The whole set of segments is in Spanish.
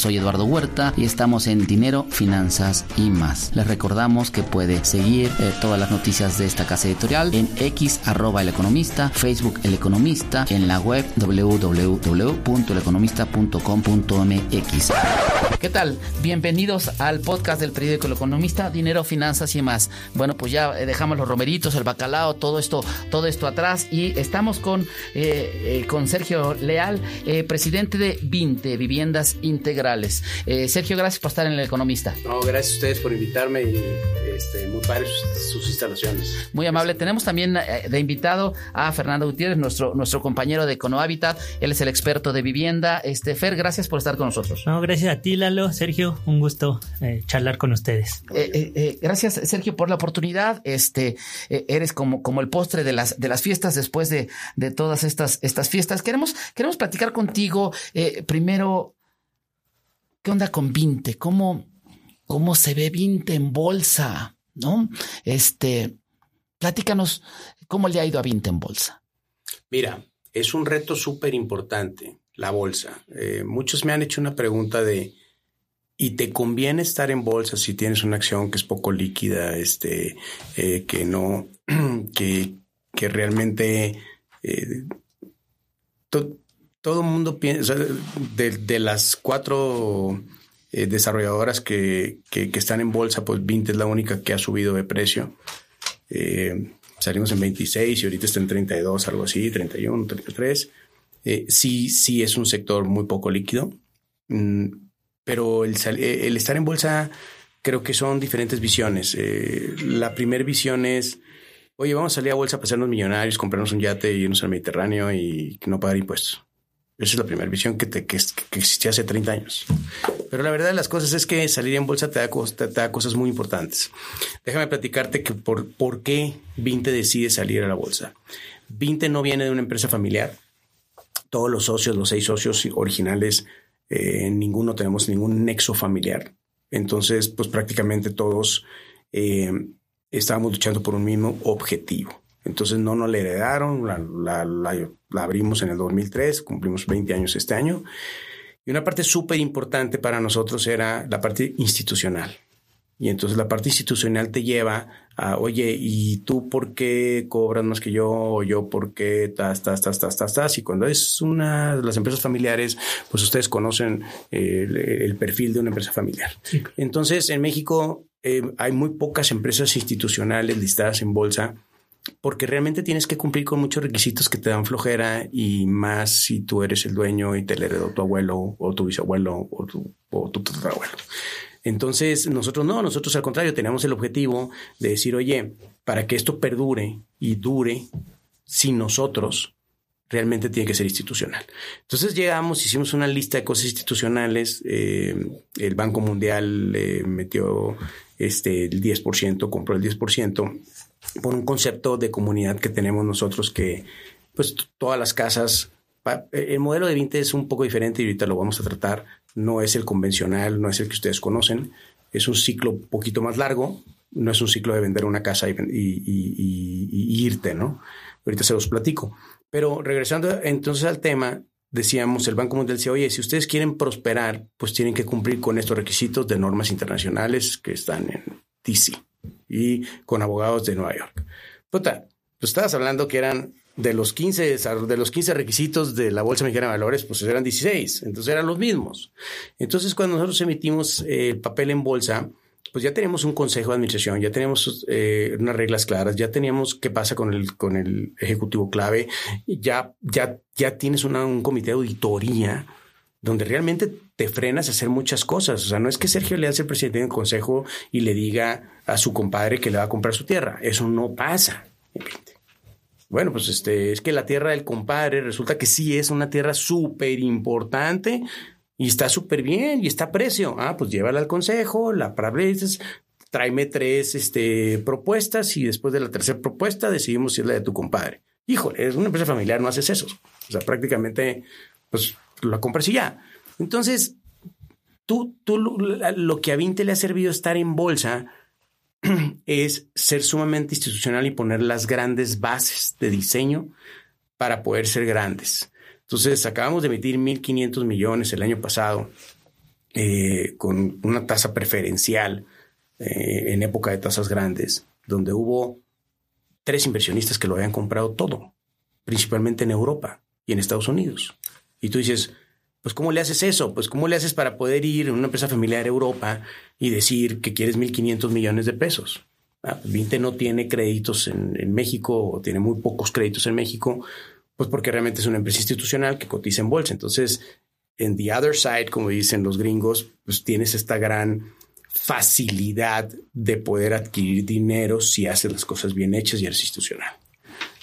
Soy Eduardo Huerta y estamos en Dinero, Finanzas y más. Les recordamos que puede seguir eh, todas las noticias de esta casa editorial en X arroba el economista, Facebook el economista, en la web www.eleconomista.com.mx. ¿Qué tal? Bienvenidos al podcast del periódico El Economista, Dinero, Finanzas y más. Bueno, pues ya eh, dejamos los romeritos, el bacalao, todo esto, todo esto atrás y estamos con, eh, con Sergio Leal, presidente de Vinte, Viviendas Eh, Sergio, gracias por estar en El Economista. No, gracias a ustedes por invitarme y este, muy padres sus, instalaciones. Muy amable. Tenemos también eh, de invitado a Fernando Gutiérrez, nuestro, nuestro compañero de Econohabitat. Él es el experto de vivienda. Este, Fer, gracias por estar con nosotros. No, gracias a ti, Lalo. Sergio, un gusto eh, charlar con ustedes. gracias, Sergio, por la oportunidad. Este, eres como, como el postre de las, de las fiestas después de, de todas estas, estas fiestas. Queremos, queremos platicar contigo primero ¿qué onda con Vinte? ¿Cómo, cómo se ve Vinte en bolsa? ¿No? Este, platícanos cómo le ha ido a Vinte en bolsa. Mira, es un reto súper importante la bolsa. Eh, muchos me han hecho una pregunta de, ¿y te conviene estar en bolsa si tienes una acción que es poco líquida, este, eh, que no, que, que realmente eh, todo el mundo piensa, de, las cuatro eh, desarrolladoras que, están en bolsa, pues 20 es la única que ha subido de precio. Eh, salimos en 26 y ahorita está en 32, algo así, 31, 33. Eh, sí, sí es un sector muy poco líquido, mm, pero el, el, estar en bolsa creo que son diferentes visiones. la primera visión es, oye, vamos a salir a bolsa para hacernos millonarios, comprarnos un yate y irnos al Mediterráneo y no pagar impuestos. Esa es la primera visión que, te, que, existía hace 30 años. Pero la verdad de las cosas es que salir en bolsa te da, te, da cosas muy importantes. Déjame platicarte que por, por qué Vinte decide salir a la bolsa. Vinte no viene de una empresa familiar. Todos los socios, los seis socios originales, eh, ninguno tenemos ningún nexo familiar. Entonces, pues prácticamente todos eh, estábamos luchando por un mismo objetivo. Entonces no nos la heredaron, la, abrimos en el 2003, cumplimos 20 años este año. Y una parte súper importante para nosotros era la parte institucional. Y entonces la parte institucional te lleva a, oye, ¿y tú por qué cobras más que yo? ¿O yo por qué tas, tas, tas, tas, tas, tas? Y cuando es una de las empresas familiares, pues ustedes conocen el, perfil de una empresa familiar. Entonces, en México eh, hay muy pocas empresas institucionales listadas en bolsa porque realmente tienes que cumplir con muchos requisitos que te dan flojera y más si tú eres el dueño y te le heredó tu abuelo o tu bisabuelo o tu, o tu tatarabuelo. Entonces, nosotros no, nosotros al contrario, tenemos el objetivo de decir, oye, para que esto perdure y dure sin nosotros, realmente tiene que ser institucional. Entonces llegamos, hicimos una lista de cosas institucionales, eh, el Banco Mundial eh, metió este, el 10%, compró el 10%, por un concepto de comunidad que tenemos nosotros que pues todas las casas, el modelo de 20 es un poco diferente y ahorita lo vamos a tratar, no es el convencional, no es el que ustedes conocen, es un ciclo un poquito más largo, no es un ciclo de vender una casa y, y, irte, ¿no? Ahorita se los platico. Pero regresando entonces al tema, decíamos, el Banco Mundial decía, oye, si ustedes quieren prosperar, pues tienen que cumplir con estos requisitos de normas internacionales que están en DC y con abogados de Nueva York. Puta, pues estabas hablando que eran de los 15, de los 15 requisitos de la Bolsa Mexicana de Valores, pues eran 16, entonces eran los mismos. Entonces, cuando nosotros emitimos el papel en bolsa, pues ya tenemos un consejo de administración, ya tenemos eh, unas reglas claras, ya teníamos qué pasa con el, con el ejecutivo clave, ya, ya, ya tienes un comité de auditoría donde realmente te frenas a hacer muchas cosas. O sea, no es que Sergio le hace el presidente del consejo y le diga a su compadre que le va a comprar su tierra. Eso no pasa. Bueno, pues este, es que la tierra del compadre resulta que sí es una tierra súper importante y está súper bien y está a precio. Ah, pues llévala al consejo, la veces tráeme tres este, propuestas y después de la tercera propuesta decidimos si es la de tu compadre. Híjole, es una empresa familiar, no haces eso. O sea, prácticamente, pues la compras y ya. Entonces, tú, tú lo, que a Vinte le ha servido estar en bolsa es ser sumamente institucional y poner las grandes bases de diseño para poder ser grandes. Entonces, acabamos de emitir 1.500 millones el año pasado eh, con una tasa preferencial eh, en época de tasas grandes, donde hubo tres inversionistas que lo habían comprado todo, principalmente en Europa y en Estados Unidos. Y tú dices, pues ¿cómo le haces eso? Pues ¿cómo le haces para poder ir en una empresa familiar a Europa y decir que quieres 1.500 millones de pesos? Ah, Vinte no tiene créditos en, en México o tiene muy pocos créditos en México pues porque realmente es una empresa institucional que cotiza en bolsa. Entonces, en the other side, como dicen los gringos, pues tienes esta gran facilidad de poder adquirir dinero si haces las cosas bien hechas y eres institucional.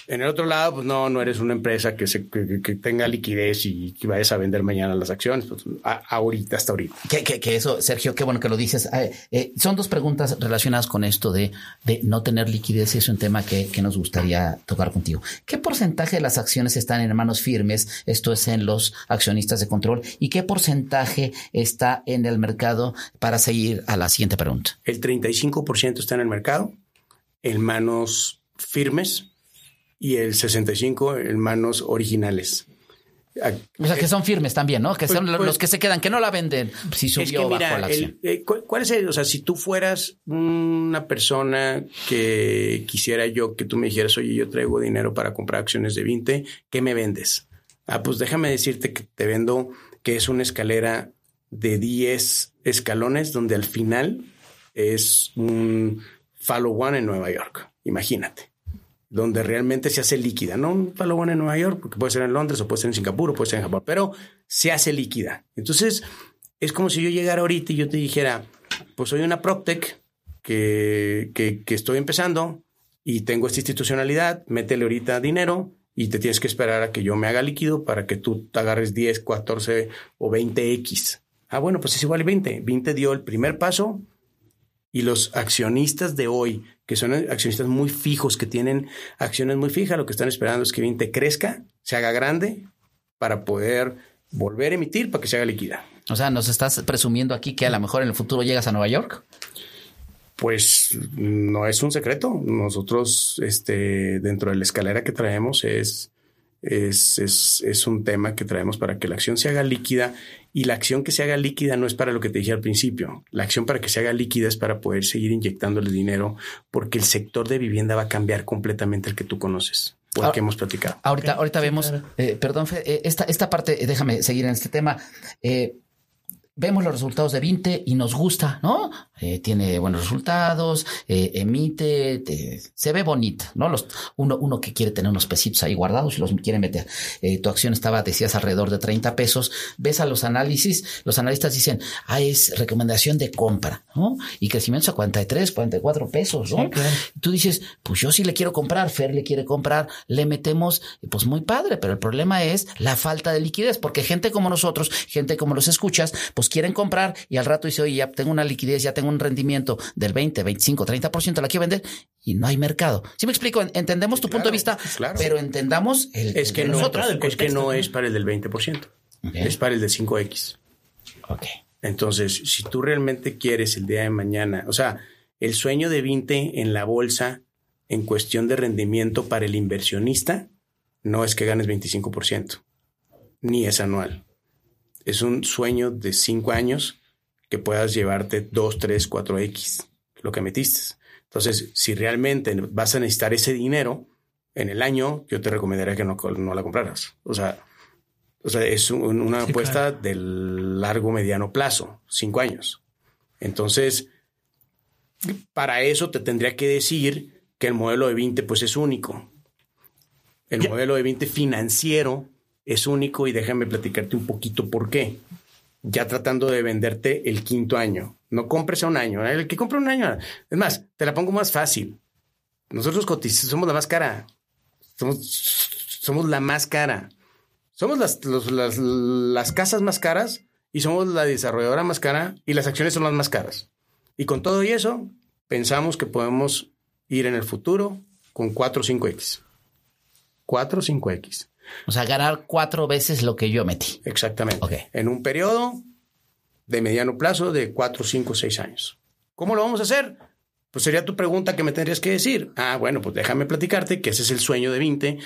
En el otro lado, pues no, no eres una empresa que, se, que, que tenga liquidez y que vayas a vender mañana las acciones. Pues, a, ahorita, hasta ahorita. Que, que, que, eso, Sergio, qué bueno que lo dices. Eh, eh, son dos preguntas relacionadas con esto de, de no tener liquidez y es un tema que, que, nos gustaría tocar contigo. ¿Qué porcentaje de las acciones están en manos firmes? Esto es en los accionistas de control. ¿Y qué porcentaje está en el mercado para seguir a la siguiente pregunta? El 35% está en el mercado, en manos firmes y el 65 en manos originales. O sea, que son firmes también, ¿no? Que pues, son pues, los que se quedan, que no la venden si subió es que mira, bajo la acción. El, eh, ¿Cuál es el? O sea, si tú fueras una persona que quisiera yo que tú me dijeras, oye, yo traigo dinero para comprar acciones de 20, ¿qué me vendes? Ah, pues déjame decirte que te vendo que es una escalera de 10 escalones donde al final es un follow one en Nueva York. Imagínate donde realmente se hace líquida. No un follow en Nueva York, porque puede ser en Londres o puede ser en Singapur o puede ser en Japón, pero se hace líquida. Entonces, es como si yo llegara ahorita y yo te dijera, pues soy una PropTech que, que, que estoy empezando y tengo esta institucionalidad, métele ahorita dinero y te tienes que esperar a que yo me haga líquido para que tú te agarres 10, 14 o 20X. Ah, bueno, pues es igual 20. 20 dio el primer paso y los accionistas de hoy que son accionistas muy fijos, que tienen acciones muy fijas, lo que están esperando es que Vinte crezca, se haga grande para poder volver a emitir para que se haga líquida. O sea, ¿nos estás presumiendo aquí que a lo mejor en el futuro llegas a Nueva York? Pues no es un secreto. Nosotros, este, dentro de la escalera que traemos es, es, es, es un tema que traemos para que la acción se haga líquida y la acción que se haga líquida no es para lo que te dije al principio. La acción para que se haga líquida es para poder seguir inyectándole dinero porque el sector de vivienda va a cambiar completamente el que tú conoces. Por el que hemos platicado. Ahorita, ahorita vemos, eh, perdón, eh, esta, esta parte, déjame seguir en este tema. Eh, vemos los resultados de Vinte y nos gusta, ¿no? Eh, tiene buenos resultados, eh, emite, te, se ve bonita, ¿no? Los, uno, uno que quiere tener unos pesitos ahí guardados y los quiere meter. Eh, tu acción estaba, decías, alrededor de 30 pesos. Ves a los análisis, los analistas dicen, ah, es recomendación de compra, ¿no? Y crecimiento a 43, 44 pesos, ¿no? Sí, claro. Tú dices, pues yo sí le quiero comprar, Fer le quiere comprar, le metemos, pues muy padre, pero el problema es la falta de liquidez, porque gente como nosotros, gente como los escuchas, pues quieren comprar y al rato dice, oye, ya tengo una liquidez, ya tengo un rendimiento del 20, 25, 30%, la quiero vender y no hay mercado. ¿Sí me explico? Entendemos tu claro, punto de vista, claro. pero entendamos el, es que no, nosotros. Es que no es para el del 20%, okay. es para el del 5X. Ok. Entonces, si tú realmente quieres el día de mañana, o sea, el sueño de 20 en la bolsa en cuestión de rendimiento para el inversionista no es que ganes 25%, ni es anual. Es un sueño de 5 años que puedas llevarte 2, 3, 4X, lo que metiste. Entonces, si realmente vas a necesitar ese dinero en el año, yo te recomendaría que no, no la compraras. O sea, o sea, es un, una sí, apuesta claro. del largo mediano plazo, cinco años. Entonces, para eso te tendría que decir que el modelo de 20 pues es único. El modelo de 20 financiero es único y déjame platicarte un poquito por qué ya tratando de venderte el quinto año. No compres a un año. El que compra un año. Es más, te la pongo más fácil. Nosotros cotizamos, somos la más cara. Somos, somos la más cara. Somos las, las, las casas más caras y somos la desarrolladora más cara y las acciones son las más caras. Y con todo y eso, pensamos que podemos ir en el futuro con 4 o 5X. 4 o 5X. O sea, ganar cuatro veces lo que yo metí. Exactamente. Okay. En un periodo de mediano plazo de cuatro, cinco, seis años. ¿Cómo lo vamos a hacer? Pues sería tu pregunta que me tendrías que decir. Ah, bueno, pues déjame platicarte que ese es el sueño de 20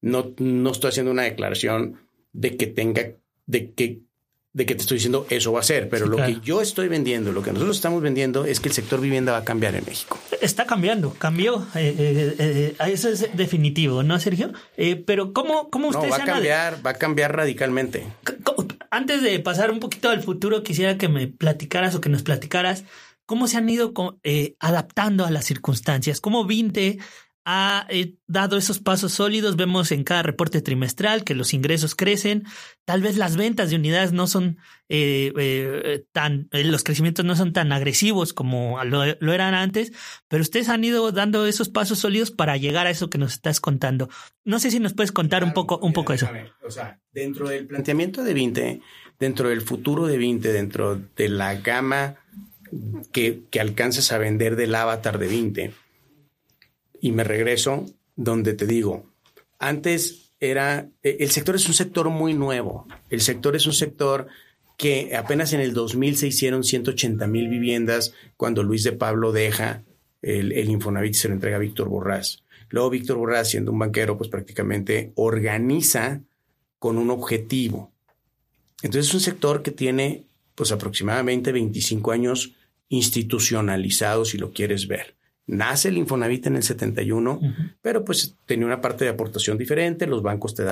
No, no estoy haciendo una declaración de que tenga, de que de que te estoy diciendo eso va a ser, pero lo que yo estoy vendiendo, lo que nosotros estamos vendiendo es que el sector vivienda va a cambiar en México. Está cambiando, cambió, eh, eh, eh, eso es definitivo, ¿no, Sergio? pero ¿cómo, cómo usted no, va a cambiar, va a cambiar radicalmente. Antes de pasar un poquito al futuro, quisiera que me platicaras o que nos platicaras cómo se han ido adaptando a las circunstancias, cómo Vinte ha eh, dado esos pasos sólidos. Vemos en cada reporte trimestral que los ingresos crecen. Tal vez las ventas de unidades no son eh, eh, tan, los crecimientos no son tan agresivos como lo, eran antes, pero ustedes han ido dando esos pasos sólidos para llegar a eso que nos estás contando. No sé si nos puedes contar un poco, un poco eso. O sea, dentro del planteamiento de 20, dentro del futuro de 20, dentro de la gama que, que alcances a vender del avatar de 20 y me regreso donde te digo, antes era, e, el sector es un sector muy nuevo, el sector es un sector que apenas en el 2000 se hicieron 180 mil viviendas cuando Luis de Pablo deja el, el Infonavit y se lo entrega a Víctor Borrás. Luego Víctor Borrás, siendo un banquero, pues prácticamente organiza con un objetivo. Entonces es un sector que tiene pues aproximadamente 25 años institucionalizados, si lo quieres ver. Nace el Infonavit en el 71, pero pues tenía una parte de aportación diferente, los bancos te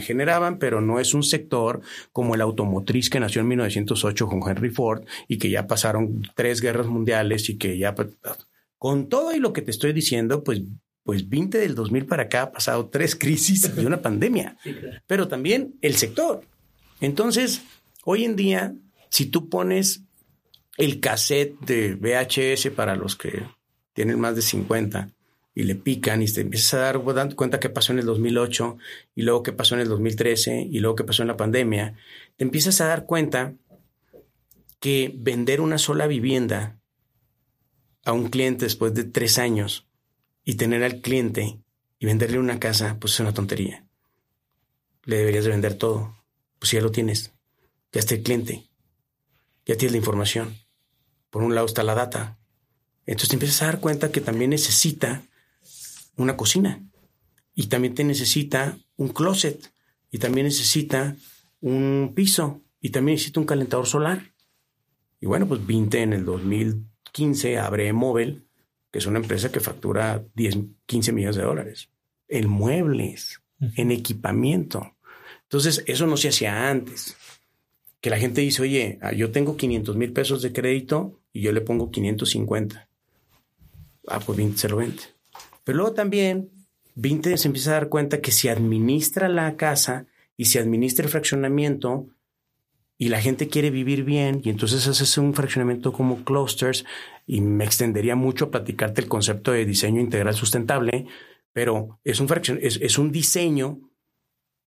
generaban, pero no es un sector como el automotriz que nació en 1908 con Henry Ford y que ya pasaron tres guerras mundiales y que ya... Pues, con todo y lo que te estoy diciendo, pues pues 20 del 2000 para acá ha pasado tres crisis y una pandemia, pero también el sector. Entonces, hoy en día, si tú pones el cassette de VHS para los que tienen más de 50 y le pican y te empiezas a dar cuenta qué pasó en el 2008 y luego qué pasó en el 2013 y luego qué pasó en la pandemia, te empiezas a dar cuenta que vender una sola vivienda a un cliente después de tres años y tener al cliente y venderle una casa, pues es una tontería. Le deberías de vender todo. Pues ya lo tienes. Ya está el cliente. Ya tienes la información. Por un lado está la data. Entonces te empiezas a dar cuenta que también necesita una cocina y también te necesita un closet y también necesita un piso y también necesita un calentador solar. Y bueno, pues Vinte en el 2015 abre Móvil, que es una empresa que factura 10, 15 millones de dólares en muebles, en equipamiento. Entonces, eso no se hacía antes. Que la gente dice, oye, ah, yo tengo 500 mil pesos de crédito y yo le pongo 550 ah, pues 20 se lo vende. Pero luego también 20 se empieza a dar cuenta que si administra la casa y se administra el fraccionamiento y la gente quiere vivir bien y entonces haces un fraccionamiento como clusters y me extendería mucho a platicarte el concepto de diseño integral sustentable, pero es un, es, es un diseño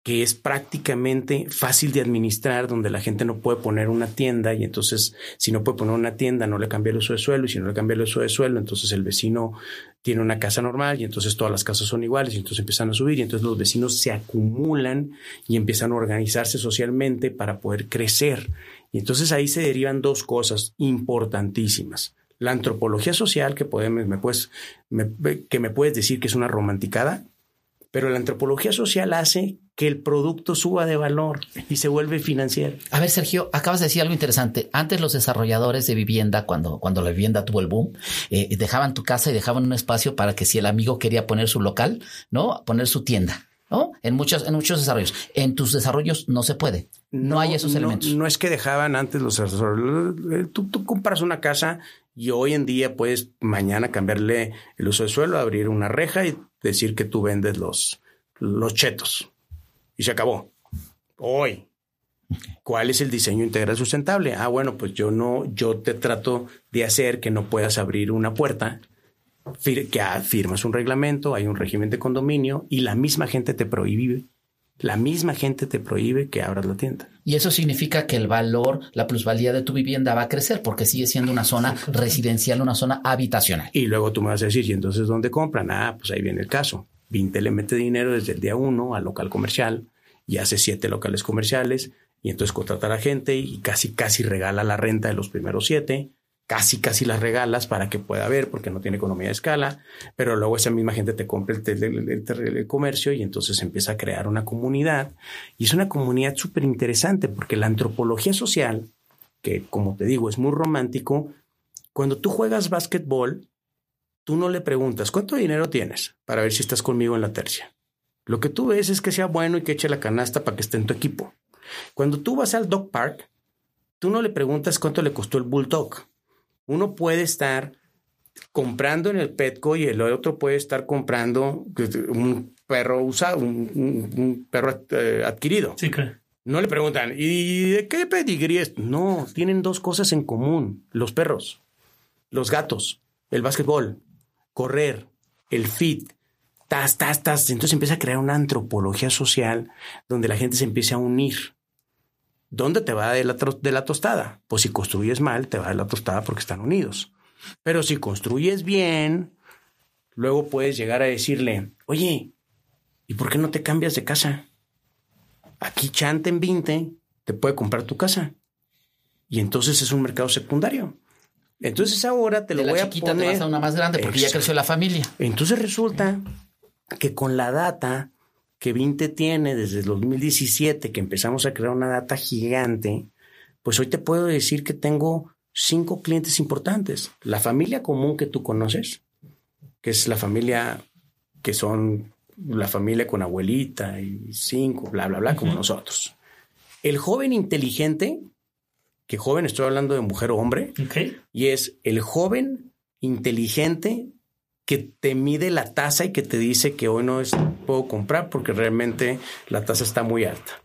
que es prácticamente fácil de administrar, donde la gente no puede poner una tienda y entonces si no puede poner una tienda no le cambia el uso de suelo y si no le cambia el uso de suelo, entonces el vecino tiene una casa normal y entonces todas las casas son iguales y entonces empiezan a subir y entonces los vecinos se acumulan y empiezan a organizarse socialmente para poder crecer. Y entonces ahí se derivan dos cosas importantísimas. La antropología social, que, podemos, me puedes, que me puedes decir que es una romanticada, pero la antropología social hace que el producto suba de valor y se vuelve financiero. A ver, Sergio, acabas de decir algo interesante. Antes los desarrolladores de vivienda, cuando, cuando la vivienda tuvo el boom, eh, dejaban tu casa y dejaban un espacio para que si el amigo quería poner su local, ¿no? Poner su tienda. ¿no? En muchos, en muchos desarrollos. En tus desarrollos no se puede. No, hay esos elementos. No es que dejaban antes los desarrollos. Tú, tú compras una casa y hoy en día puedes mañana cambiarle el uso de suelo, abrir una reja y decir que tú vendes los, los chetos. Y se acabó. Hoy. ¿Cuál es el diseño integral sustentable? Ah, bueno, pues yo no, yo te trato de hacer que no puedas abrir una puerta, que firmas un reglamento, hay un régimen de condominio y la misma gente te prohíbe la misma gente te prohíbe que abras la tienda. Y eso significa que el valor, la plusvalía de tu vivienda va a crecer porque sigue siendo una zona residencial, una zona habitacional. Y luego tú me vas a decir, ¿y entonces dónde compran? Ah, pues ahí viene el caso. Vinte le mete dinero desde el día uno al local comercial y hace siete locales comerciales y entonces contrata a la gente y casi, casi regala la renta de los primeros siete casi, casi las regalas para que pueda ver, porque no tiene economía de escala, pero luego esa misma gente te compra el, comercio y entonces empieza a crear una comunidad. Y es una comunidad súper interesante porque la antropología social, que como te digo es muy romántico, cuando tú juegas básquetbol, tú no le preguntas, ¿cuánto dinero tienes? Para ver si estás conmigo en la tercia. Lo que tú ves es que sea bueno y que eche la canasta para que esté en tu equipo. Cuando tú vas al dog park, tú no le preguntas cuánto le costó el bulldog. Uno puede estar comprando en el Petco y el otro puede estar comprando un perro usado, un, perro eh, adquirido. Sí, claro. No le preguntan, ¿y de qué pedigrí es? No, tienen dos cosas en común. Los perros, los gatos, el básquetbol, correr, el fit, tas, tas, tas. Entonces empieza a crear una antropología social donde la gente se empieza a unir. ¿Dónde te va de la, de la tostada? Pues si construyes mal, te va de la tostada porque están unidos. Pero si construyes bien, luego puedes llegar a decirle, oye, ¿y por qué no te cambias de casa? Aquí Chante en 20 te puede comprar tu casa. Y entonces es un mercado secundario. Entonces ahora te lo voy a poner. Te vas a una más grande porque ya creció la familia. Entonces resulta que con la data que Vinte tiene desde el 2017, que empezamos a crear una data gigante, pues hoy te puedo decir que tengo cinco clientes importantes. La familia común que tú conoces, que es la familia que son la familia con abuelita y cinco, bla, bla, bla, como nosotros. El joven inteligente, que joven estoy hablando de mujer o hombre, y es el joven inteligente que te mide la tasa y que te dice que hoy no es, puedo comprar porque realmente la tasa está muy alta.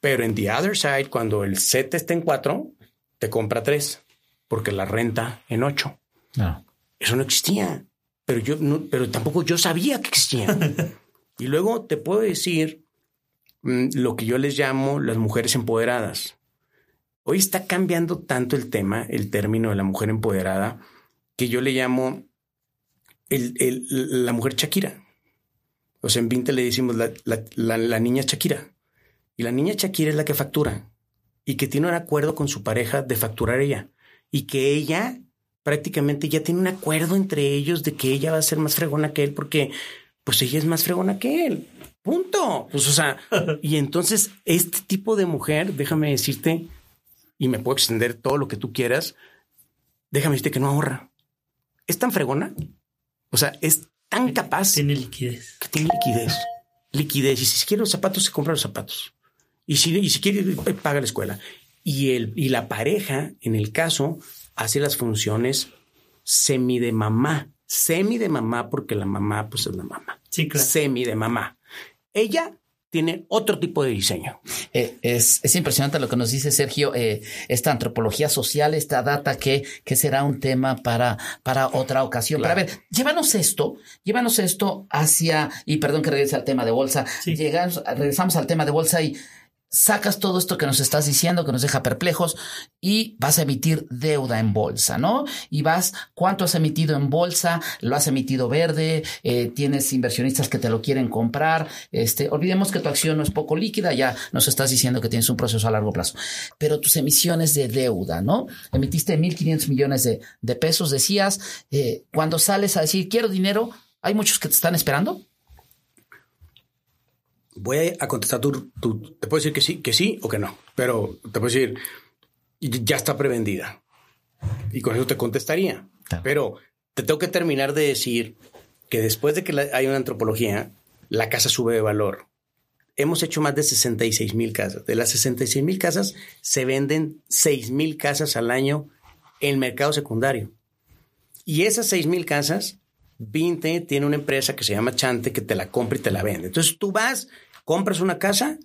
Pero en the other side, cuando el set está en cuatro, te compra tres porque la renta en ocho. No. Eso no existía. Pero yo no, pero tampoco yo sabía que existía. y luego te puedo decir mm, lo que yo les llamo las mujeres empoderadas. Hoy está cambiando tanto el tema, el término de la mujer empoderada, que yo le llamo el, la mujer Shakira. O sea, en 20 le decimos la, la, niña Shakira. Y la niña Shakira es la que factura y que tiene un acuerdo con su pareja de facturar ella. Y que ella prácticamente ya tiene un acuerdo entre ellos de que ella va a ser más fregona que él porque pues ella es más fregona que él. Punto. Pues o sea, y entonces este tipo de mujer, déjame decirte, y me puedo extender todo lo que tú quieras, déjame decirte que no ahorra. Es tan fregona. O sea, es tan capaz. Tiene liquidez. Que tiene liquidez. Liquidez. Y si quiere los zapatos, se compra los zapatos. Y si, y si quiere, paga la escuela. Y, el, y la pareja, en el caso, hace las funciones semi de mamá. Semi de mamá, porque la mamá, pues es la mamá. Sí, claro. Semi de mamá. Ella tiene otro tipo de diseño. Eh, es, es, impresionante lo que nos dice Sergio, eh, esta antropología social, esta data que, que será un tema para, para otra ocasión. Para ver, llévanos esto, llévanos esto hacia, y perdón que regrese al tema de bolsa, llegamos, regresamos al tema de bolsa y sacas todo esto que nos estás diciendo, que nos deja perplejos, y vas a emitir deuda en bolsa, ¿no? Y vas, ¿cuánto has emitido en bolsa? ¿Lo has emitido verde? Eh, ¿Tienes inversionistas que te lo quieren comprar? Este, olvidemos que tu acción no es poco líquida, ya nos estás diciendo que tienes un proceso a largo plazo. Pero tus emisiones de deuda, ¿no? Emitiste 1.500 millones de, de pesos, decías, eh, cuando sales a decir, quiero dinero, ¿hay muchos que te están esperando? Voy a contestar tu, te puedo decir que sí, que sí o que no, pero te puedo decir, ya está prevendida. Y con eso te contestaría. Pero te tengo que terminar de decir que después de que hay una antropología, la casa sube de valor. Hemos hecho más de 66 mil casas. De las 66 mil casas se venden 6 mil casas al año en el mercado secundario. Y esas 6 mil casas, Vinte tiene una empresa que se llama Chante que te la compra y te la vende. Entonces tú vas compras una casa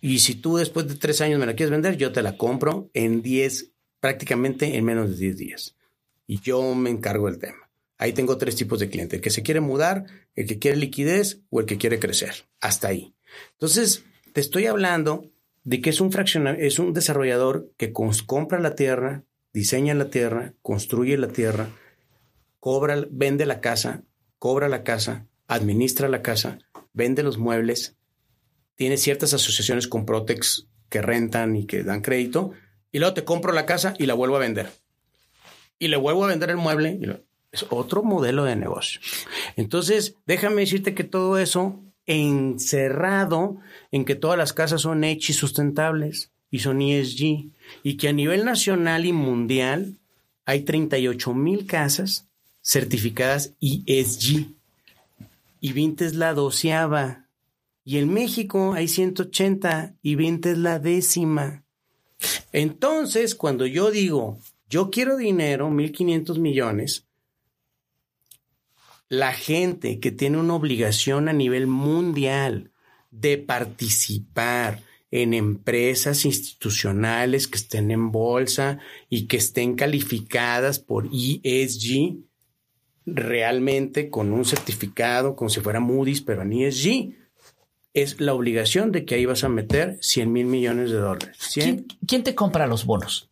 y si tú después de tres años me la quieres vender, yo te la compro en 10, prácticamente en menos de 10 días. Y yo me encargo del tema. Ahí tengo tres tipos de clientes, el que se quiere mudar, el que quiere liquidez o el que quiere crecer. Hasta ahí. Entonces, te estoy hablando de que es un es un desarrollador que compra la tierra, diseña la tierra, construye la tierra, cobra, vende la casa, cobra la casa, administra la casa, vende los muebles, tiene ciertas asociaciones con Protex que rentan y que dan crédito, y luego te compro la casa y la vuelvo a vender. y le vuelvo a vender el mueble. Es otro modelo de negocio. Entonces, déjame decirte que todo eso encerrado en que todas las casas son hechas sustentables y son ESG y que a nivel nacional y mundial hay 38 mil casas certificadas ESG y 20 es la doceava y en México hay 180 y 20 es la décima. Entonces, cuando yo digo, yo quiero dinero, 1.500 millones, la gente que tiene una obligación a nivel mundial de participar en empresas institucionales que estén en bolsa y que estén calificadas por ESG, realmente con un certificado, como si fuera Moody's, pero en ESG, es la obligación de que ahí vas a meter 100 mil millones de dólares. 100, ¿Quién, quién te compra los bonos?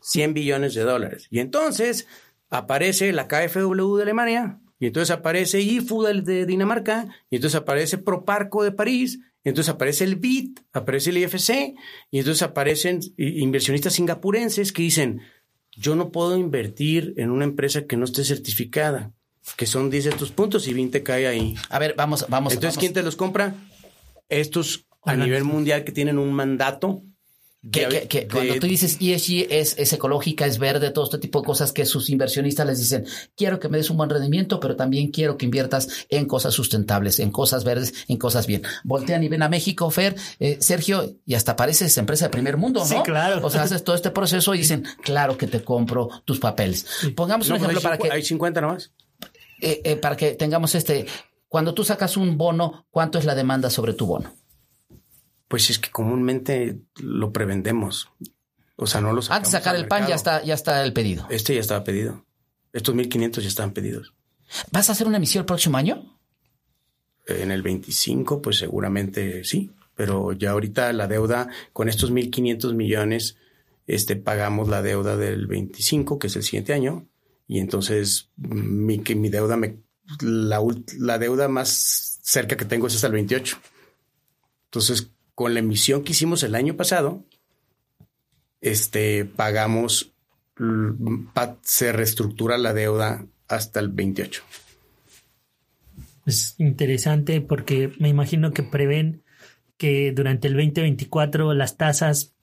100 billones de dólares. Y entonces aparece la KfW de Alemania, y entonces aparece IFU de, de Dinamarca, y entonces aparece Proparco de París, y entonces aparece el BIT, aparece el IFC, y entonces aparecen inversionistas singapurenses que dicen, yo no puedo invertir en una empresa que no esté certificada, que son 10 de tus puntos y 20 cae ahí. A ver, vamos, vamos. Entonces, vamos. ¿quién te los compra? Estos a nivel mundial que tienen un mandato. Que, de- que- que de- cuando tú dices ESG es, es ecológica, es verde, todo este tipo de cosas que sus inversionistas les dicen, quiero que me des un buen rendimiento, pero también quiero que inviertas en cosas sustentables, en cosas verdes, en cosas bien. Voltean y ven a México, Fer, eh, Sergio, y hasta pareces empresa de primer mundo, ¿no? Sí, claro. O sea, haces todo este proceso y dicen, claro que te compro tus papeles. Pongamos No, un ejemplo hay, para que, hay 50 nomás. eh, eh, para que tengamos este, cuando tú sacas un bono, ¿cuánto es la demanda sobre tu bono? Pues es que comúnmente lo prevendemos. O sea, no lo sacamos Antes de sacar el pan ya está, ya está el pedido. Este ya estaba pedido. Estos 1500 ya estaban pedidos. ¿Vas a hacer una emisión el próximo año? En el 25, pues seguramente sí. Pero ya ahorita la deuda, con estos 1500 millones, este, pagamos la deuda del 25, que es el siguiente año. Y entonces mi, que mi deuda me, la, la deuda más cerca que tengo es hasta el 28. Entonces, con la emisión que hicimos el año pasado, este, pagamos, se reestructura la deuda hasta el 28. Es interesante porque me imagino que prevén que durante el 2024 las tasas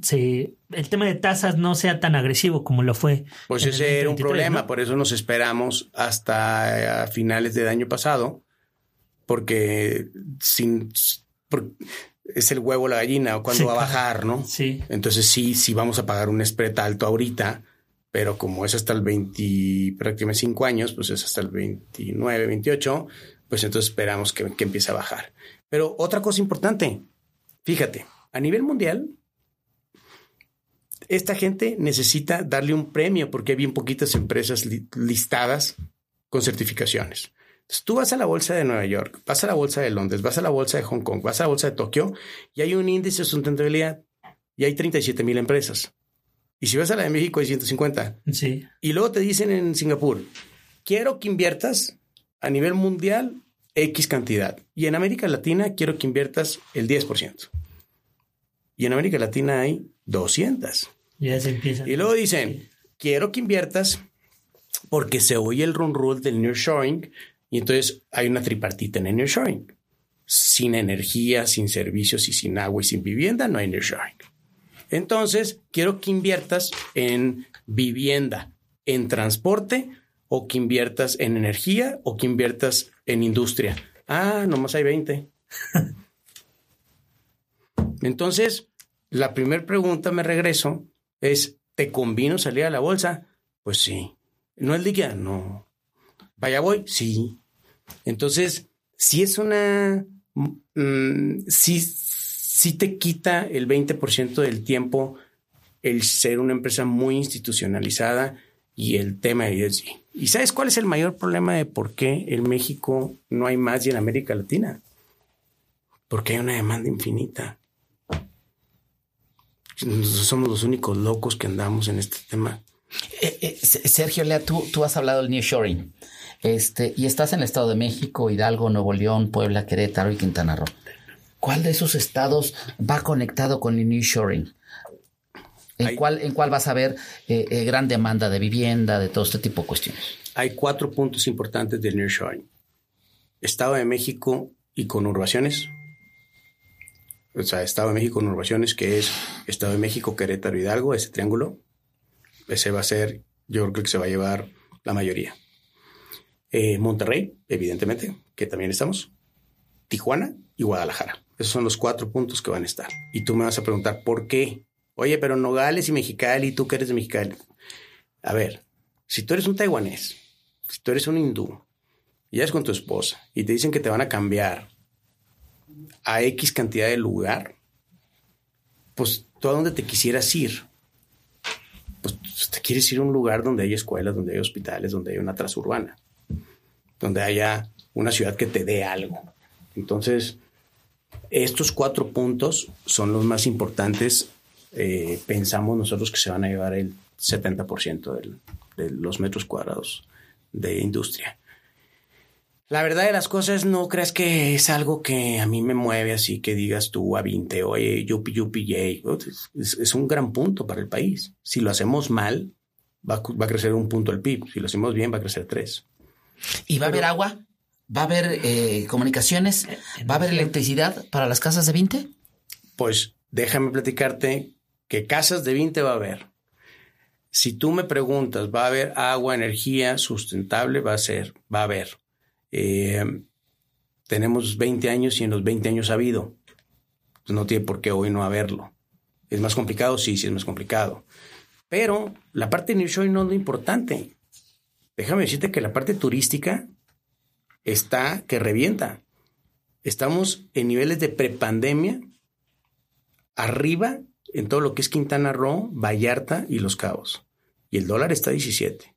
se el tema de tasas no sea tan agresivo como lo fue. Pues ese era un 2023, problema, ¿no? por eso nos esperamos hasta eh, a finales del año pasado, porque sin es el huevo la gallina, o cuando Sí, va a bajar, ¿no? Sí. Entonces sí, sí vamos a pagar un spread alto ahorita, pero como es hasta el 20, prácticamente 5 años, pues es hasta el 29, 28, pues entonces esperamos que, que empiece a bajar. Pero otra cosa importante, fíjate, a nivel mundial, esta gente necesita darle un premio porque hay bien poquitas empresas li- listadas con certificaciones. Entonces, tú vas a la bolsa de Nueva York, vas a la bolsa de Londres, vas a la bolsa de Hong Kong, vas a la bolsa de Tokio y hay un índice de sustentabilidad y hay 37 mil empresas. Y si vas a la de México hay 150. Sí. Y luego te dicen en Singapur, quiero que inviertas a nivel mundial X cantidad. Y en América Latina quiero que inviertas el 10%. Y en América Latina hay 200. Ya se empieza. Y luego dicen, quiero que inviertas porque se oye el run rule del nearshoring y entonces hay una tripartita en el nearshoring. Sin energía, sin servicios y sin agua y sin vivienda no hay nearshoring. Entonces, quiero que inviertas en vivienda, en transporte o que inviertas en energía o que inviertas en industria. Ah, nomás hay 20. Entonces, la primera pregunta, me regreso, es, ¿te convino salir a la bolsa? Pues sí. ¿No es líquida? No. ¿Vaya voy? Sí. Entonces, si es una... mm, sí, sí te quita el 20% del tiempo el ser una empresa muy institucionalizada y el tema de. ¿Y sabes cuál es el mayor problema de por qué en México no hay más y en América Latina? Porque hay una demanda infinita. Somos los únicos locos que andamos en este tema. Eh, eh, Sergio Lea, tú, tú has hablado del nearshoring. Este, y estás en el Estado de México, Hidalgo, Nuevo León, Puebla, Querétaro y Quintana Roo. ¿Cuál de esos estados va conectado con el nearshoring? ¿En, cuál, ¿En cuál vas a ver eh, gran demanda de vivienda, de todo este tipo de cuestiones? Hay cuatro puntos importantes del nearshoring. Estado de México y conurbaciones. O sea, Estado de México conurbaciones, que es Estado de México, Querétaro, Hidalgo, ese triángulo. Ese va a ser, yo creo que se va a llevar la mayoría. Eh, Monterrey, evidentemente, que también estamos. Tijuana y Guadalajara. Esos son los cuatro puntos que van a estar. Y tú me vas a preguntar, ¿por qué? Oye, pero Nogales y Mexicali, tú que eres de Mexicali. A ver, si tú eres un taiwanés, si tú eres un hindú, y eres con tu esposa, y te dicen que te van a cambiar a X cantidad de lugar, pues tú a dónde te quisieras ir. Pues te quieres ir a un lugar donde hay escuelas, donde hay hospitales, donde hay una transurbana, donde haya una ciudad que te dé algo. Entonces, estos cuatro puntos son los más importantes. Eh, pensamos nosotros que se van a llevar el 70% de los metros cuadrados de industria. La verdad de las cosas, no creas que es algo que a mí me mueve así que digas tú a 20, oye, yupi, yupi, yay. Es, es, un gran punto para el país. Si lo hacemos mal, va, va, a crecer un punto el PIB. Si lo hacemos bien, va a crecer tres. ¿Y va a haber agua? ¿Va a haber eh, comunicaciones? ¿Va a haber electricidad para las casas de 20? Pues déjame platicarte que casas de 20 va a haber. Si tú me preguntas, ¿va a haber agua, energía sustentable? Va a ser, va a haber. Eh, tenemos 20 años y en los 20 años ha habido. No tiene por qué hoy no haberlo. ¿Es más complicado? Sí, sí es más complicado. Pero la parte de New no es lo importante. Déjame decirte que la parte turística está que revienta. Estamos en niveles de prepandemia arriba en todo lo que es Quintana Roo, Vallarta y Los Cabos. Y el dólar está a 17.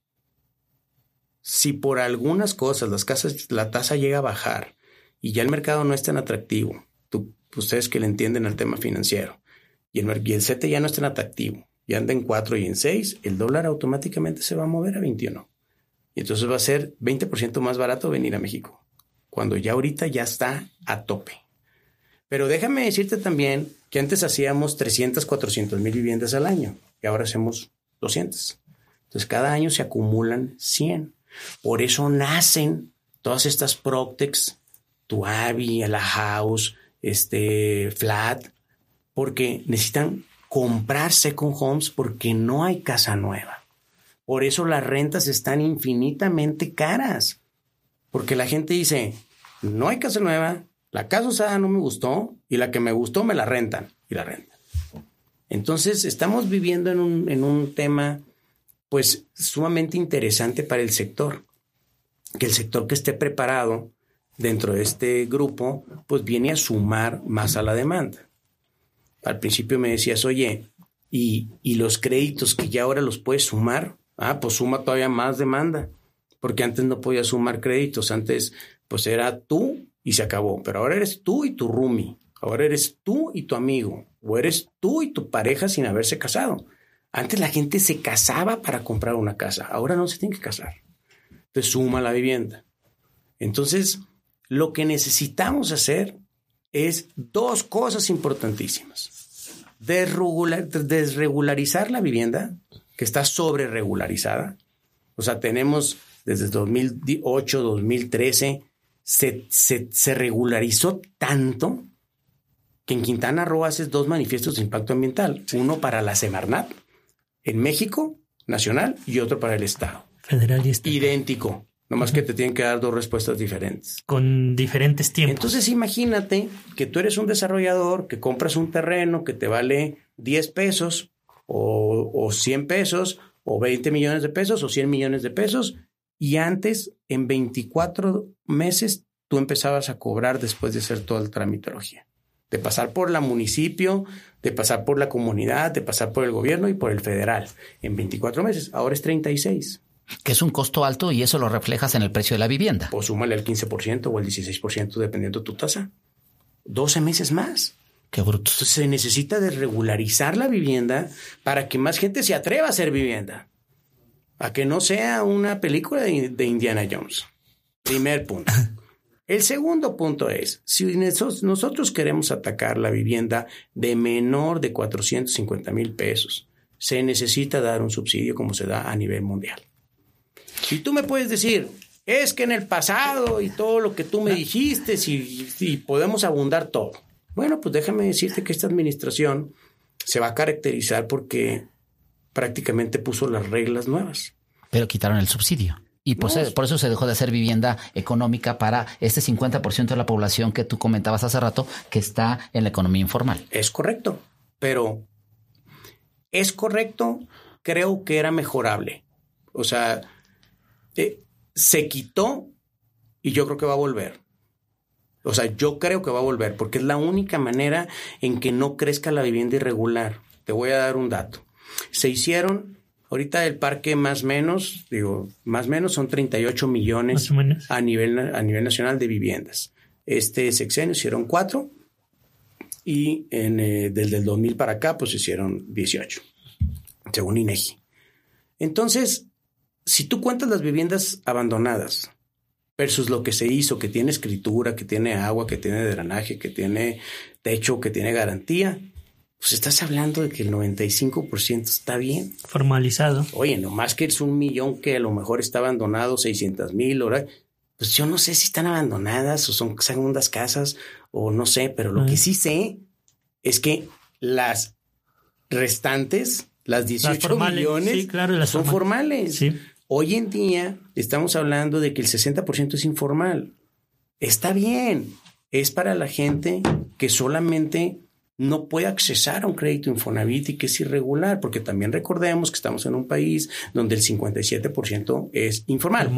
Si por algunas cosas las casas, la tasa llega a bajar y ya el mercado no es tan atractivo, tú, ustedes que le entienden al tema financiero, y el, y el CETE ya no es tan atractivo, y anda en 4 y en 6, el dólar automáticamente se va a mover a 21. Y entonces va a ser 20% más barato venir a México, cuando ya ahorita ya está a tope. Pero déjame decirte también que antes hacíamos 300, 400 mil viviendas al año y ahora hacemos 200. Entonces cada año se acumulan 100. Por eso nacen todas estas Proctex, Tuavi, La House, este, Flat, porque necesitan comprar second homes porque no hay casa nueva. Por eso las rentas están infinitamente caras. Porque la gente dice, no hay casa nueva, la casa usada no me gustó y la que me gustó me la rentan y la rentan. Entonces estamos viviendo en un, en un tema pues sumamente interesante para el sector. Que el sector que esté preparado dentro de este grupo pues viene a sumar más a la demanda. Al principio me decías, oye, ¿y, y los créditos que ya ahora los puedes sumar? Ah, pues suma todavía más demanda, porque antes no podía sumar créditos, antes pues era tú y se acabó, pero ahora eres tú y tu roomie, ahora eres tú y tu amigo, o eres tú y tu pareja sin haberse casado. Antes la gente se casaba para comprar una casa, ahora no se tiene que casar. Entonces suma la vivienda. Entonces, lo que necesitamos hacer es dos cosas importantísimas. desregularizar la vivienda, que está sobre regularizada. O sea, tenemos desde 2008, 2013, se, se, se regularizó tanto que en Quintana Roo haces dos manifiestos de impacto ambiental. Uno para la Semarnat en México, nacional, y otro para el Estado. Federal y Estado. Idéntico. Nomás que te tienen que dar dos respuestas diferentes. Con diferentes tiempos. Entonces imagínate que tú eres un desarrollador que compras un terreno que te vale 10 pesos o, o 100 pesos, o 20 millones de pesos, o 100 millones de pesos, y antes, en 24 meses, tú empezabas a cobrar después de hacer toda la tramitología. De pasar por la municipio, de pasar por la comunidad, de pasar por el gobierno y por el federal. En 24 meses. Ahora es 36. Que es un costo alto y eso lo reflejas en el precio de la vivienda. Pues súmale el 15% o el 16% dependiendo de tu tasa. 12 meses más. Qué bruto. Entonces se necesita de regularizar la vivienda para que más gente se atreva a hacer vivienda. A que no sea una película de, de Indiana Jones. Primer punto. El segundo punto es, si nosotros queremos atacar la vivienda de menor de 450 mil pesos, se necesita dar un subsidio como se da a nivel mundial. Y tú me puedes decir, es que en el pasado y todo lo que tú me dijiste, si, podemos abundar todo. Bueno, pues déjame decirte que esta administración se va a caracterizar porque prácticamente puso las reglas nuevas. Pero quitaron el subsidio. Y por, por, eso se dejó de hacer vivienda económica para este 50% de la población que tú comentabas hace rato que está en la economía informal. Es correcto, pero es correcto, creo que era mejorable. O sea, eh, se quitó y yo creo que va a volver. O sea, yo creo que va a volver porque es la única manera en que no crezca la vivienda irregular. Te voy a dar un dato. Se hicieron, ahorita el parque más menos, digo, más menos son 38 millones a nivel, a nivel nacional de viviendas. Este sexenio hicieron cuatro y en, eh, desde el 2000 para acá pues hicieron 18, según INEGI. Entonces, si tú cuentas las viviendas abandonadas versus lo que se hizo, que tiene escritura, que tiene agua, que tiene drenaje, que tiene techo, que tiene garantía, pues estás hablando de que el 95% está bien. Formalizado. Oye, nomás que es un millón que a lo mejor está abandonado, 600 mil, pues yo no sé si están abandonadas o son segundas casas o no sé, pero lo que sí sé es que las restantes, las 18 millones, son formales. Hoy en día estamos hablando de que el 60% es informal. Está bien, es para la gente que solamente no puede accesar a un crédito Infonavit y que es irregular, porque también recordemos que estamos en un país donde el 57% es informal.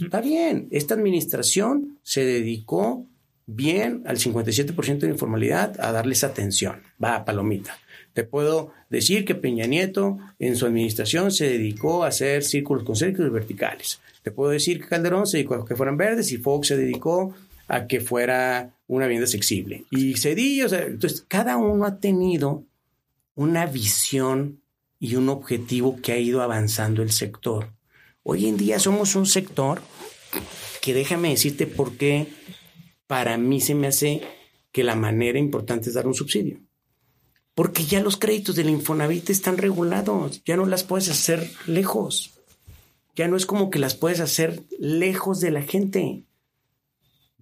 Está bien, esta administración se dedicó bien al 57% de informalidad a darles atención. Va, palomita. Te puedo decir que Peña Nieto en su administración se dedicó a hacer círculos concéntricos verticales. Te puedo decir que Calderón se dedicó a que fueran verdes y Fox se dedicó a que fuera una vivienda accesible. Y Cedillo, entonces cada uno ha tenido una visión y un objetivo que ha ido avanzando el sector. Hoy en día somos un sector que déjame decirte por qué para mí se me hace que la manera importante es dar un subsidio. Porque ya los créditos del Infonavit están regulados, ya no las puedes hacer lejos. Ya no es como que las puedes hacer lejos de la gente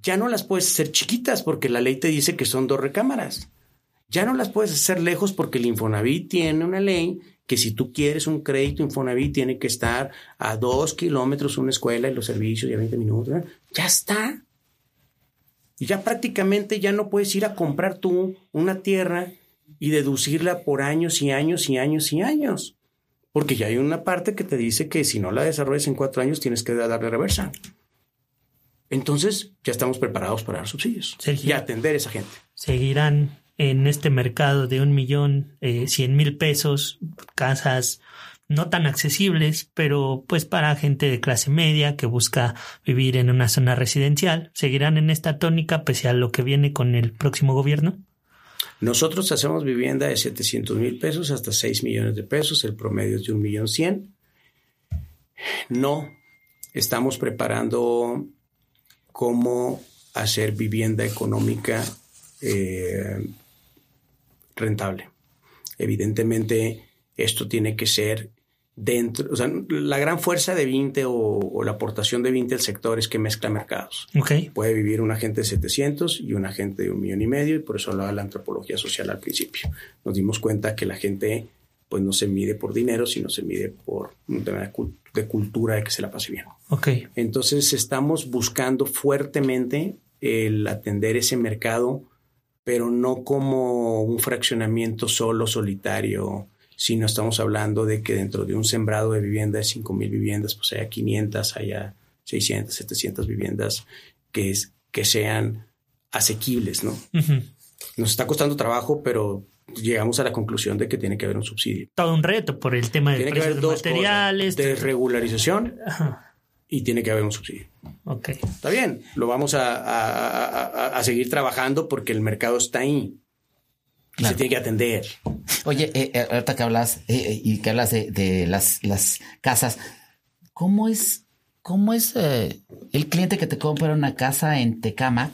ya no las puedes hacer chiquitas porque la ley te dice que son dos recámaras. Ya no las puedes hacer lejos porque el Infonavit tiene una ley que si tú quieres un crédito Infonavit tiene que estar a dos kilómetros una escuela y los servicios y a 20 minutos. Ya está. Y ya prácticamente ya no puedes ir a comprar tú una tierra y deducirla por años y años y años y años. Porque ya hay una parte que te dice que si no la desarrollas en cuatro años tienes que darle reversa entonces ya estamos preparados para dar subsidios y atender a esa gente. Seguirán en este mercado de un millón eh, cien mil pesos, casas no tan accesibles, pero pues para gente de clase media que busca vivir en una zona residencial, ¿seguirán en esta tónica pese a lo que viene con el próximo gobierno? Nosotros hacemos vivienda de 700 mil pesos hasta 6 millones de pesos, el promedio es de un millón cien. No, estamos preparando cómo hacer vivienda económica eh, rentable. Evidentemente, esto tiene que ser dentro, o sea, la gran fuerza de Vinte o, la aportación de Vinte al sector es que mezcla mercados. Puede vivir un agente de 700 y un agente de un millón y medio y por eso hablaba la antropología social al principio. Nos dimos cuenta que la gente pues no se mide por dinero, sino se mide por un tema de, cultura de que se la pase bien. Ok. Entonces estamos buscando fuertemente el atender ese mercado, pero no como un fraccionamiento solo, solitario, sino estamos hablando de que dentro de un sembrado de vivienda de 5 mil viviendas, pues haya 500, haya 600, 700 viviendas que, es, que sean asequibles, ¿no? Nos está costando trabajo, pero llegamos a la conclusión de que tiene que haber un subsidio. Todo un reto por el tema de precios de materiales. de regularización y tiene que haber un subsidio. Ok. Está bien, lo vamos a, seguir trabajando porque el mercado está ahí. Se tiene que atender. Oye, eh, eh, ahorita que hablas eh, y que hablas de, las, las, casas, ¿cómo es, cómo es el cliente que te compra una casa en Tecamac?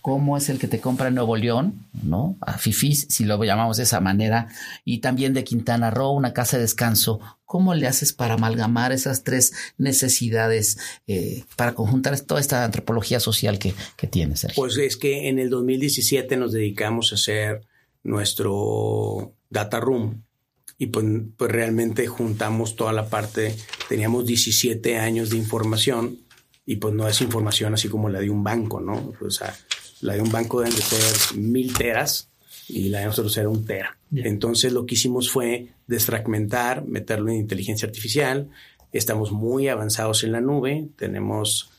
Cómo es el que te compra en Nuevo León, ¿no? A Fifis, si lo llamamos de esa manera, y también de Quintana Roo, una casa de descanso. ¿Cómo le haces para amalgamar esas tres necesidades, eh, para conjuntar toda esta antropología social que, tienes, Sergio? Pues es que en el 2017 nos dedicamos a hacer nuestro data room y pues, pues realmente juntamos toda la parte, teníamos 17 años de información y pues no es información así como la de un banco, ¿no? O sea, la de un banco deben de ser mil teras y la de nosotros era un tera. Entonces lo que hicimos fue desfragmentar, meterlo en inteligencia artificial. Estamos muy avanzados en la nube, tenemos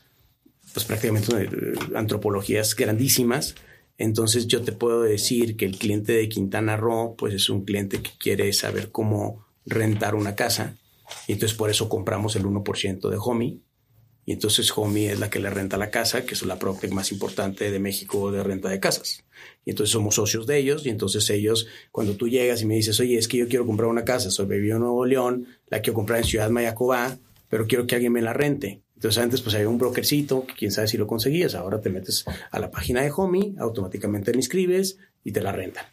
pues prácticamente eh, antropologías grandísimas. Entonces yo te puedo decir que el cliente de Quintana Roo pues es un cliente que quiere saber cómo rentar una casa. Y entonces por eso compramos el 1% de Homey y entonces Homey es la que le renta la casa, que es la PropTech más importante de México de renta de casas. Y entonces somos socios de ellos. Y entonces ellos, cuando tú llegas y me dices, oye, es que yo quiero comprar una casa, soy vivo en Nuevo León, la quiero comprar en Ciudad Mayacobá, pero quiero que alguien me la rente. Entonces antes pues había un brokercito, quién sabe si lo conseguías. Ahora te metes a la página de Homey, automáticamente te inscribes y te la rentan.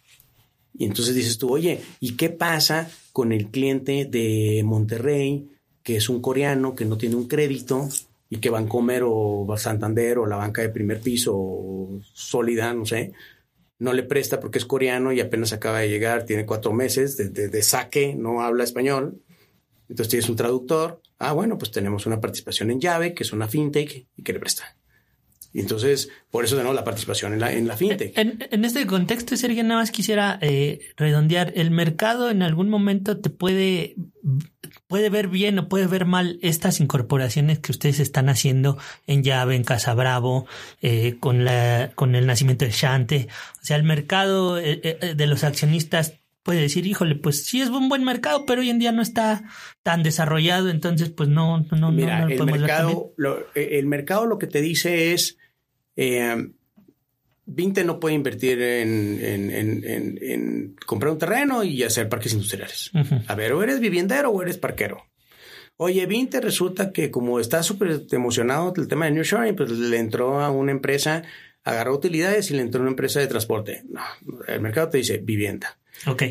Y entonces dices tú, oye, ¿y qué pasa con el cliente de Monterrey, que es un coreano, que no tiene un crédito, y que Bancomer o Santander o la banca de primer piso sólida, no sé, no le presta porque es coreano y apenas acaba de llegar, tiene cuatro meses de, saque, no habla español. Entonces tienes un traductor. Ah, bueno, pues tenemos una participación en llave, que es una fintech y que le presta. Entonces, por eso tenemos la participación en la, en la fintech. En, este contexto, Sergio, nada más quisiera eh, redondear. El mercado en algún momento te puede, puede ver bien o puede ver mal estas incorporaciones que ustedes están haciendo en Llave, en Casa Bravo, eh, con, la, con el nacimiento de Shante. O sea, el mercado eh, de los accionistas puede decir, híjole, pues sí es un buen mercado, pero hoy en día no está tan desarrollado, entonces pues no, no, Mira, no, el mercado, lo, el mercado lo que te dice es, eh, Vinte no puede invertir en, en, comprar un terreno y hacer parques industriales. A ver, o eres viviendero o eres parquero. Oye, Vinte resulta que como está súper emocionado del tema de New Shoring, pues le entró a una empresa, agarró utilidades y le entró a una empresa de transporte. No, el mercado te dice vivienda.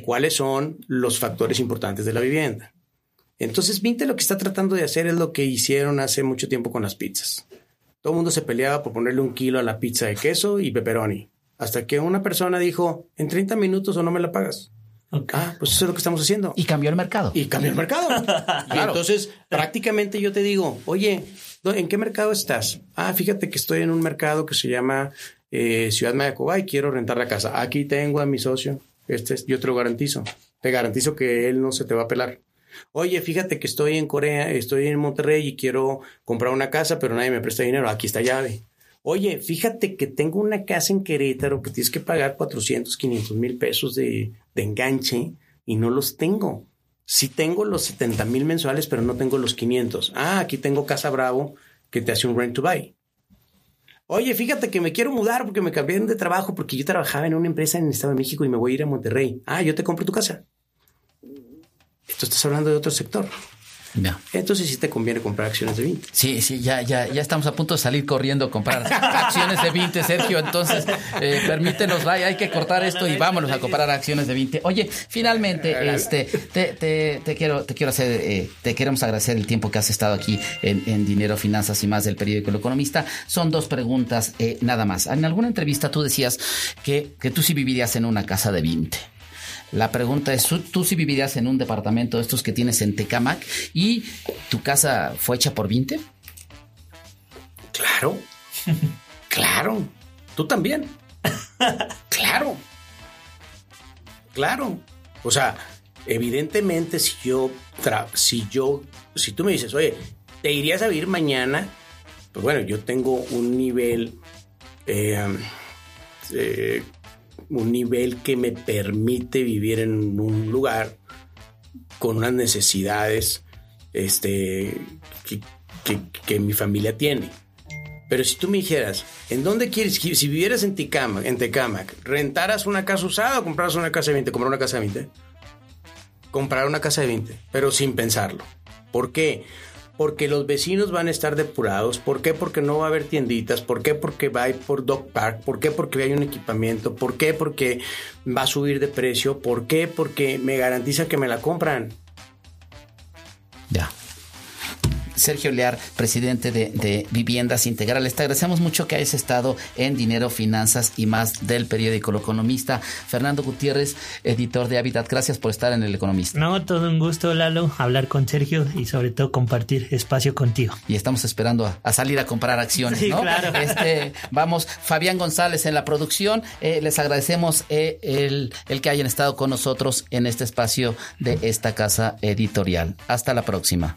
¿Cuáles son los factores importantes de la vivienda? Entonces, Vinte lo que está tratando de hacer es lo que hicieron hace mucho tiempo con las pizzas. Todo el mundo se peleaba por ponerle un kilo a la pizza de queso y pepperoni. Hasta que una persona dijo, en 30 minutos o no me la pagas. Ah, pues eso es lo que estamos haciendo. Y cambió el mercado. Y cambió el mercado. entonces, prácticamente yo te digo, oye, ¿en qué mercado estás? Ah, fíjate que estoy en un mercado que se llama eh, Ciudad Mayacoba y quiero rentar la casa. Aquí tengo a mi socio. Este es, yo te lo garantizo. Te garantizo que él no se te va a pelar. Oye, fíjate que estoy en Corea, estoy en Monterrey y quiero comprar una casa, pero nadie me presta dinero. Aquí está llave. Oye, fíjate que tengo una casa en Querétaro que tienes que pagar 400, 500 mil pesos de, de enganche y no los tengo. Sí tengo los 70 mil mensuales, pero no tengo los 500. Ah, aquí tengo Casa Bravo que te hace un rent to buy. Oye, fíjate que me quiero mudar porque me cambié de trabajo porque yo trabajaba en una empresa en el Estado de México y me voy a ir a Monterrey. Ah, yo te compro tu casa. Esto estás hablando de otro sector. Ya. Entonces sí te conviene comprar acciones de 20. Sí, sí, ya, ya, ya estamos a punto de salir corriendo a comprar acciones de 20, Sergio. Entonces, eh, permítenos, vaya, hay que cortar esto y vámonos a comprar acciones de 20. Oye, finalmente, este, te, te, te quiero, te quiero hacer, eh, te queremos agradecer el tiempo que has estado aquí en, Dinero, Finanzas y más del periódico El Economista. Son dos preguntas, eh, nada más. En alguna entrevista tú decías que, que tú sí vivirías en una casa de 20. La pregunta es, ¿tú si vivirías en un departamento de estos que tienes en Tecamac y tu casa fue hecha por 20? Claro, claro, tú también. claro, claro. O sea, evidentemente si yo, si yo, si tú me dices, oye, ¿te irías a vivir mañana? Pues bueno, yo tengo un nivel eh, eh, un nivel que me permite vivir en un lugar con unas necesidades este, que, mi familia tiene. Pero si tú me dijeras, ¿en dónde quieres? Si vivieras en Tecamac, en ¿rentaras una casa usada o compraras una casa de 20? ¿Comprar una casa de 20? Comprar una casa de 20, pero sin pensarlo. ¿Por qué? Porque los vecinos van a estar depurados. ¿Por qué? Porque no va a haber tienditas. ¿Por qué? Porque va a ir por Dog Park. ¿Por qué? Porque hay un equipamiento. ¿Por qué? Porque va a subir de precio. ¿Por qué? Porque me garantiza que me la compran. Ya. Sergio Lear, presidente de, Viviendas Integrales. Te agradecemos mucho que hayas estado en Dinero, Finanzas y más del periódico El Economista. Fernando Gutiérrez, editor de Habitat, gracias por estar en El Economista. No, todo un gusto, Lalo, hablar con Sergio y sobre todo compartir espacio contigo. Y estamos esperando a, salir a comprar acciones, sí, ¿no? Claro. Este, vamos, Fabián González en la producción. Eh, les agradecemos eh, el, el que hayan estado con nosotros en este espacio de esta casa editorial. Hasta la próxima.